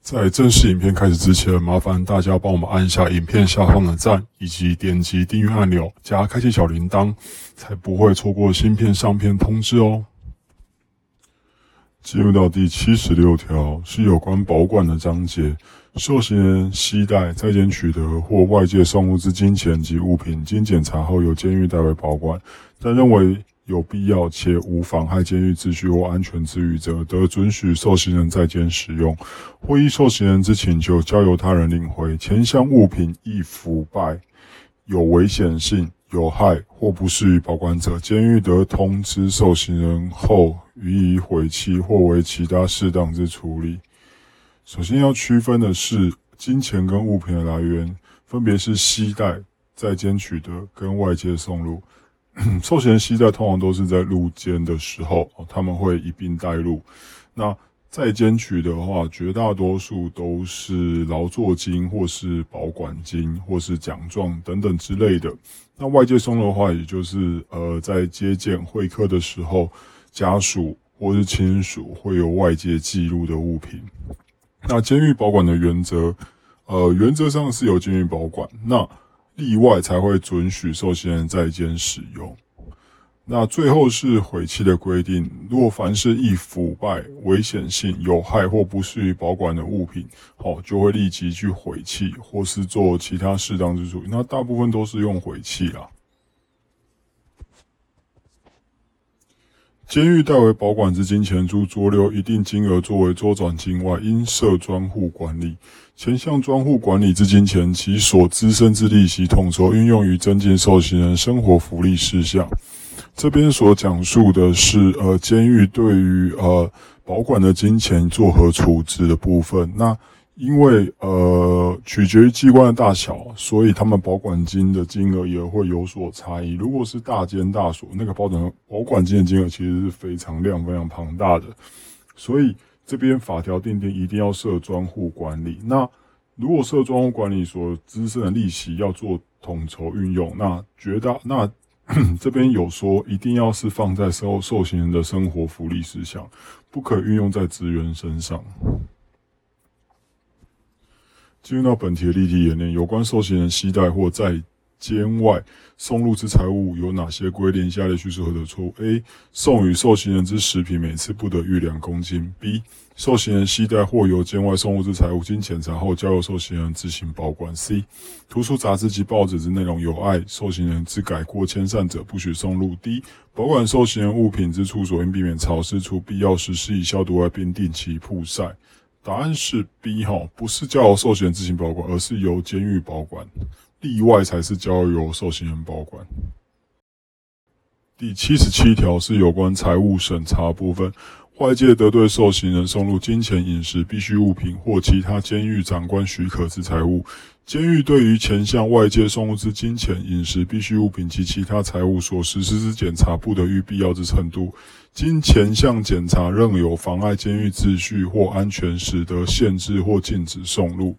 在正式影片开始之前，麻烦大家帮我们按一下影片下方的赞，以及点击订阅按钮，加开启小铃铛，才不会错过新片上片通知哦。进入到第七十六条，是有关保管的章节。受刑人携带在监取得或外界送入之金钱及物品，经检查后由监狱代为保管，但认为。有必要且无妨害监狱秩序或安全之余者，得准许受刑人在监使用，或依受刑人之请求交由他人领回。前项物品易腐败、有危险性、有害或不适于保管者，监狱得通知受刑人后予以毁弃或为其他适当之处理。首先要区分的是，金钱跟物品的来源，分别是携带、在监取得跟外界送入。受刑人携带通常都是在入监的时候，他们会一并带入。那在监取的话，绝大多数都是劳作金，或是保管金，或是奖状等等之类的。那外界送的话，也就是呃，在接见会客的时候，家属或是亲属会有外界记录的物品。那监狱保管的原则，呃，原则上是由监狱保管。那例外才会准许受刑人在监使用。那最后是毁弃的规定，若凡是易腐败、危险性、有害或不适于保管的物品，好，就会立即去毁弃，或是做其他适当之处。那大部分都是用毁弃啦。监狱代为保管之金钱，诸浊留一定金额作为周转金外，应设专户管理。前项专户管理之金钱，其所滋生之利息，统筹运用于增进受刑人生活福利事项。这边所讲述的是，呃，监狱对于呃保管的金钱作何处置的部分。那因为呃取决于机关的大小，所以他们保管金的金额也会有所差异。如果是大监大所，那个保管保管金的金额其实是非常量非常庞大的，所以这边法条定定一定要设专户管理。那如果设专户管理所滋生的利息要做统筹运用，那绝大 那这边有说一定要是放在受受刑人的生活福利事项，不可运用在职员身上。进入到本题的例题演练，有关受刑人携带或在监外送入之财物有哪些规定？下列叙述何者错误？A. 送与受刑人之食品每次不得逾两公斤。B. 受刑人携带或由监外送入之财物，经检查后交由受刑人自行保管。C. 图书、杂志及报纸之内容有碍受刑人之改过迁善者，不许送入。D. 保管受刑人物品之处所应避免潮湿，除必要时施以消毒外，并定期曝晒。答案是 B 哈，不是交由受刑人自行保管，而是由监狱保管，例外才是交由受刑人保管。第七十七条是有关财务审查部分。外界得对受刑人送入金钱、饮食必需物品或其他监狱长官许可之财物，监狱对于前向外界送入之金钱、饮食必需物品及其他财物所实施之检查，不得逾必要之程度。经前项检查仍有妨碍监狱秩序或安全，使得限制或禁止送入。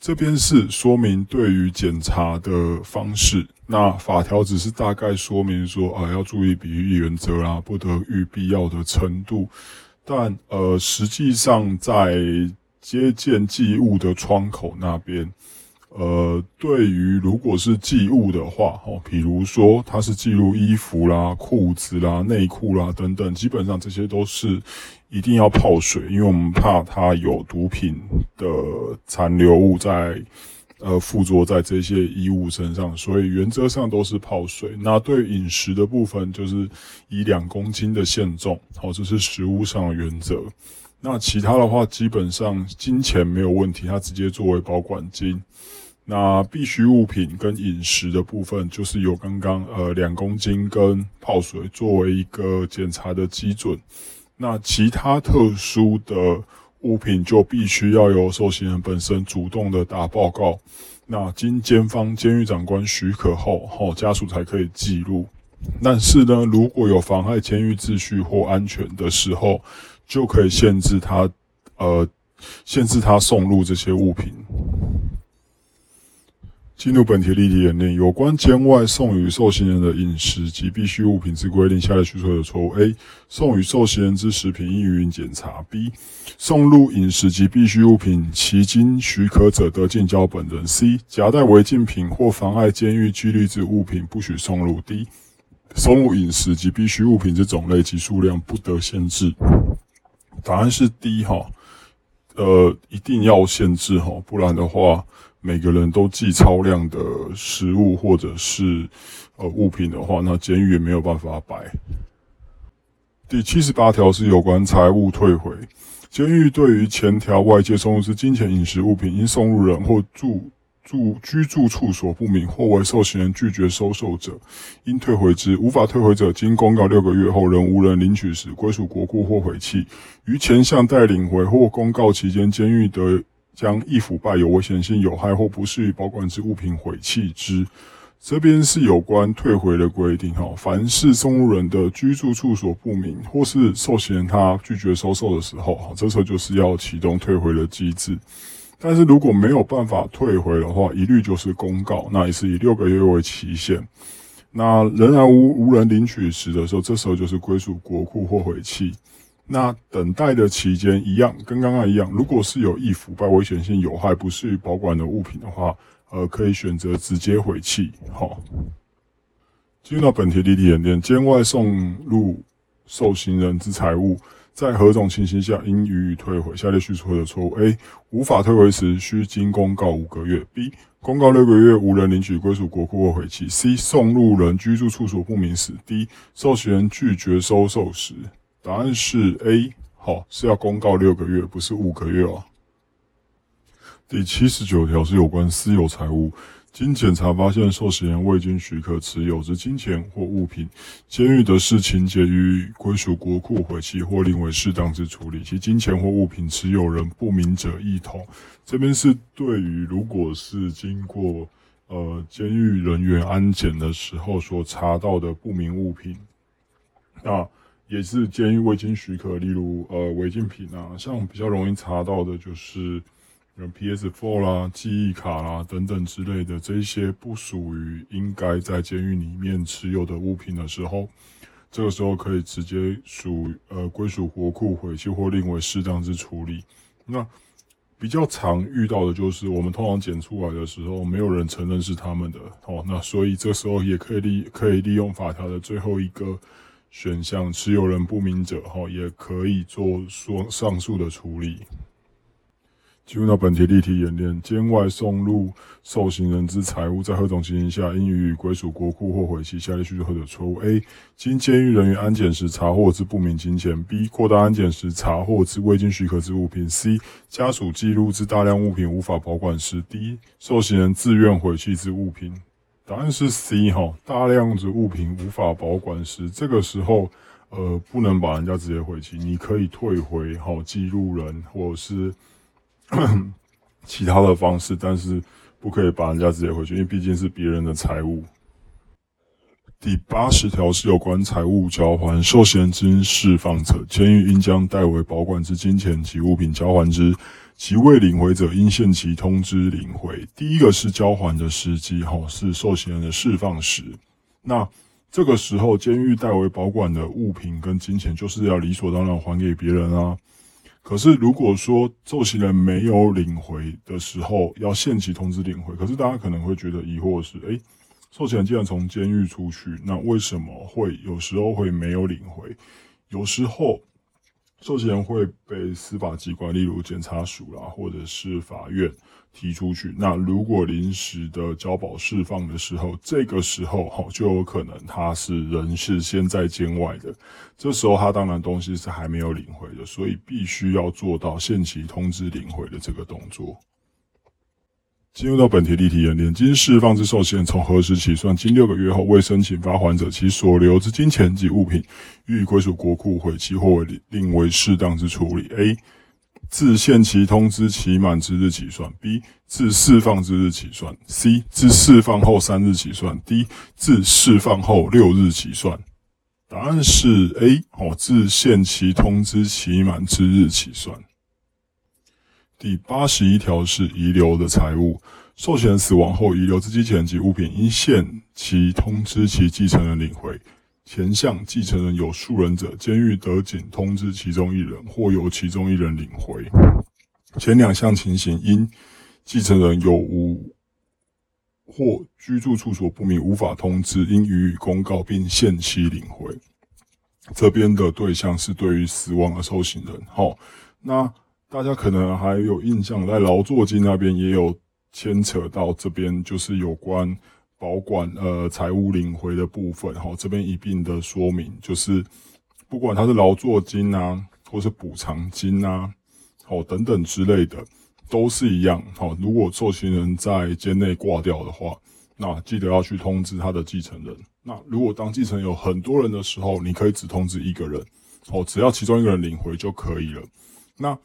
这边是说明对于检查的方式，那法条只是大概说明说啊，要注意比喻原则啦，不得逾必要的程度。但呃，实际上在接见寄物的窗口那边，呃，对于如果是寄物的话，哦，比如说它是记录衣服啦、裤子啦、内裤啦等等，基本上这些都是一定要泡水，因为我们怕它有毒品的残留物在。呃，附着在这些衣物身上，所以原则上都是泡水。那对饮食的部分，就是以两公斤的限重，好，这是食物上的原则。那其他的话，基本上金钱没有问题，它直接作为保管金。那必需物品跟饮食的部分，就是有刚刚呃两公斤跟泡水作为一个检查的基准。那其他特殊的物品就必须要由受刑人本身主动的打报告。那经监方监狱长官许可后，吼家属才可以记录。但是呢，如果有妨害监狱秩序或安全的时候，就可以限制他，呃，限制他送入这些物品。进入本题例题演练，有关监外送与受刑人的饮食及必需物品之规定，下列叙述的错误：A. 送与受刑人之食品应予检查；B. 送入饮食及必需物品，其经许可者得进交本人；C. 夹带违禁品或妨碍监狱纪律之物品，不许送入；D. 送入饮食及必需物品之种类及数量不得限制。答案是 D 哈，呃，一定要限制哈，不然的话。每个人都寄超量的食物或者是呃物品的话，那监狱也没有办法摆。第七十八条是有关财物退回，监狱对于前条外界送入之金钱、饮食物品，因送入人或住住居住处所不明，或为受刑人拒绝收受者，应退回之。无法退回者，经公告六个月后仍无人领取时，归属国库或回弃。于前项待领回或公告期间，监狱得。将易腐败、有危险性、有害或不适于保管之物品毁弃之，这边是有关退回的规定哈。凡是送入人的居住处所不明，或是受刑人他拒绝收受的时候，哈，这时候就是要启动退回的机制。但是如果没有办法退回的话，一律就是公告，那也是以六个月为期限。那仍然无无人领取时的时候，这时候就是归属国库或毁弃。那等待的期间一样，跟刚刚一样。如果是有易腐败、危险性、有害、不适于保管的物品的话，呃，可以选择直接毁弃。好，进入到本题例题演练：监外送入受刑人之财物，在何种情形下应予以退回？下列叙述的错误：A. 无法退回时，需经公告五个月；B. 公告六个月无人领取，归属国库或毁弃；C. 送入人居住处所不明时；D. 受刑人拒绝收受时。答案是 A，好是要公告六个月，不是五个月哦。第七十九条是有关私有财物，经检查发现受刑人未经许可持有之金钱或物品，监狱的视情节于归属国库毁弃或另为适当之处理，其金钱或物品持有人不明者一同。这边是对于如果是经过呃监狱人员安检的时候所查到的不明物品，那。也是监狱未经许可，例如呃违禁品啊，像比较容易查到的就是 PS4 啦、记忆卡啦等等之类的这些不属于应该在监狱里面持有的物品的时候，这个时候可以直接属呃归属国库回去或另为适当之处理。那比较常遇到的就是我们通常检出来的时候，没有人承认是他们的哦，那所以这时候也可以利可以利用法条的最后一个。选项持有人不明者，哈，也可以做说上述的处理。进入到本题例题演练：监外送入受刑人之财物，在何种情形下应予以归属国库或毁弃？下列叙述何者错误？A. 经监狱人员安检时查获之不明金钱；B. 扩大安检时查获之未经许可之物品；C. 家属记录之大量物品无法保管时；D. 受刑人自愿毁弃之物品。答案是 C 哈，大量子物品无法保管时，这个时候，呃，不能把人家直接回去，你可以退回好记录人或者是 其他的方式，但是不可以把人家直接回去，因为毕竟是别人的财物。第八十条是有关财物交还，受刑人之释放者，监狱应将代为保管之金钱及物品交还之。其未领回者，应限期通知领回。第一个是交还的时机，哈，是受刑人的释放时。那这个时候，监狱代为保管的物品跟金钱，就是要理所当然还给别人啊。可是如果说受刑人没有领回的时候，要限期通知领回。可是大家可能会觉得疑惑是：诶，受刑人既然从监狱出去，那为什么会有时候会没有领回？有时候。受刑人会被司法机关，例如检察署啦，或者是法院提出去。那如果临时的交保释放的时候，这个时候哈就有可能他是人是先在监外的，这时候他当然东西是还没有领回的，所以必须要做到限期通知领回的这个动作。进入到本题例题演练，经释放之受限从何时起算？经六个月后未申请发还者，其所留之金钱及物品予以归属国库毁弃或为另为适当之处理。A. 自限期通知期满之日起算。B. 自释放之日起算。C. 自释放后三日起算。D. 自释放后六日起算。答案是 A。哦，自限期通知期满之日起算。第八十一条是遗留的财物，受险人死亡后遗留之金钱及物品，应限期通知其继承人领回。前项继承人有数人者，监狱得仅通知其中一人，或由其中一人领回。前两项情形，因继承人有无或居住处所不明，无法通知，应予以公告，并限期领回。这边的对象是对于死亡的受刑人。好，那。大家可能还有印象，在劳作金那边也有牵扯到这边，就是有关保管呃财务领回的部分。哈，这边一并的说明，就是不管它是劳作金啊，或是补偿金啊，好等等之类的，都是一样。好，如果受刑人在监内挂掉的话，那记得要去通知他的继承人。那如果当继承有很多人的时候，你可以只通知一个人，哦，只要其中一个人领回就可以了。那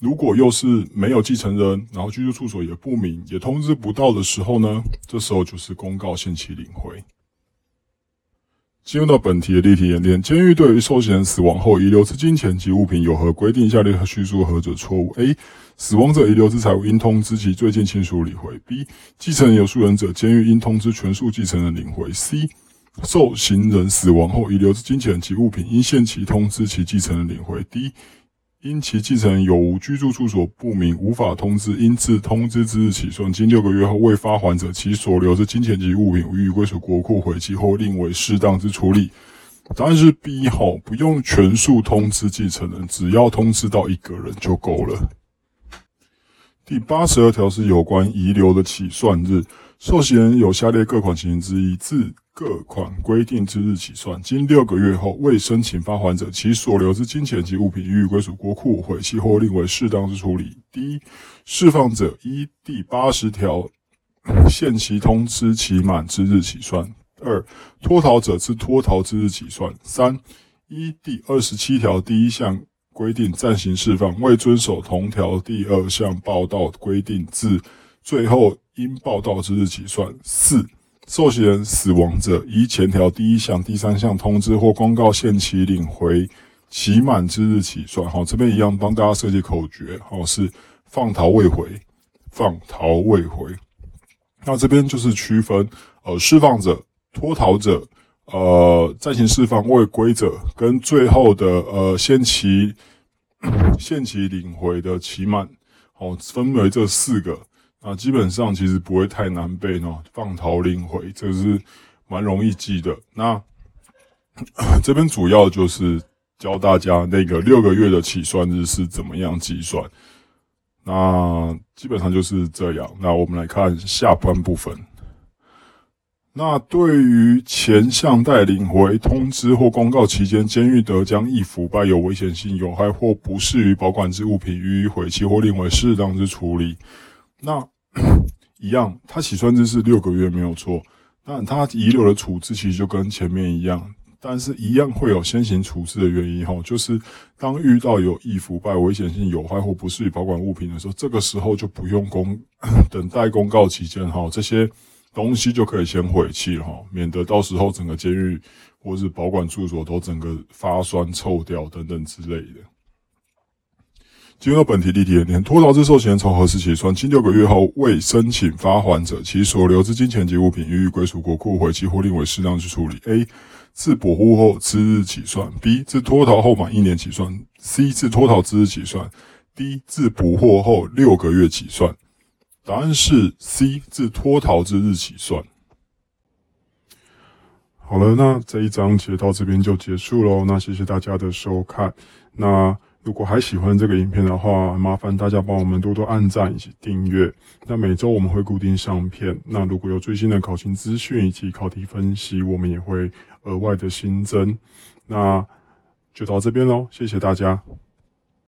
如果又是没有继承人，然后居住处所也不明，也通知不到的时候呢？这时候就是公告限期领回。进入到本题的例题演练，监狱对于受刑人死亡后遗留之金钱及物品有何规定？下列叙述何者错误？A. 死亡者遗留之财物应通知其最近亲属领回。B. 继承人有数人者，监狱应通知全数继承人领回。C. 受刑人死亡后遗留之金钱及物品应限期通知其继承人领回。D. 因其继承人有无居住处所不明，无法通知，应自通知之日起算，经六个月后未发还者，其所留之金钱及物品予以归属国库回寄或另为适当之处理。答案是 B 号，不用全数通知继承人，只要通知到一个人就够了。第八十二条是有关遗留的起算日，受刑人有下列各款情形之一，自各款规定之日起算，经六个月后未申请发还者，其所留之金钱及物品予以归属国库毁弃或另为适当之处理。第一，释放者依第八十条限期通知期满之日起算；二，脱逃者自脱逃之日起算；三，依第二十七条第一项规定暂行释放，未遵守同条第二项报道规定，自最后应报道之日起算；四。受刑人死亡者，依前条第一项、第三项通知或公告限期领回期满之日起算。好，这边一样帮大家设计口诀，好是放逃未回，放逃未回。那这边就是区分，呃，释放者、脱逃者、呃，暂行释放未归者，跟最后的呃限期 限期领回的期满，好，分为这四个。那，基本上其实不会太难背哦。放逃领回，这是蛮容易记的。那 这边主要就是教大家那个六个月的起算日是怎么样计算。那基本上就是这样。那我们来看下半部分。那对于前项待领回通知或公告期间，监狱得将易腐败、有危险性、有害或不适于保管之物品予以毁弃或另为适当之处理。那 一样，他起算日是六个月没有错，但他遗留的处置其实就跟前面一样，但是一样会有先行处置的原因哈，就是当遇到有易腐败、危险性、有害或不适宜保管物品的时候，这个时候就不用公 等待公告期间哈，这些东西就可以先毁弃哈，免得到时候整个监狱或是保管处所都整个发酸臭掉等等之类的。进入本题例题演练，脱逃之受刑人从何时起算？近六个月后未申请发还者，其所留之金钱及物品予以归属国库回弃或另为适当之处理。A. 自保护后之日起算；B. 自脱逃后满一年起算；C. 自脱逃之日起算；D. 自捕获后六个月起算。答案是 C. 自脱逃之日起算。好了，那这一章节到这边就结束喽。那谢谢大家的收看。那如果还喜欢这个影片的话，麻烦大家帮我们多多按赞以及订阅。那每周我们会固定上片。那如果有最新的考勤资讯以及考题分析，我们也会额外的新增。那就到这边喽，谢谢大家。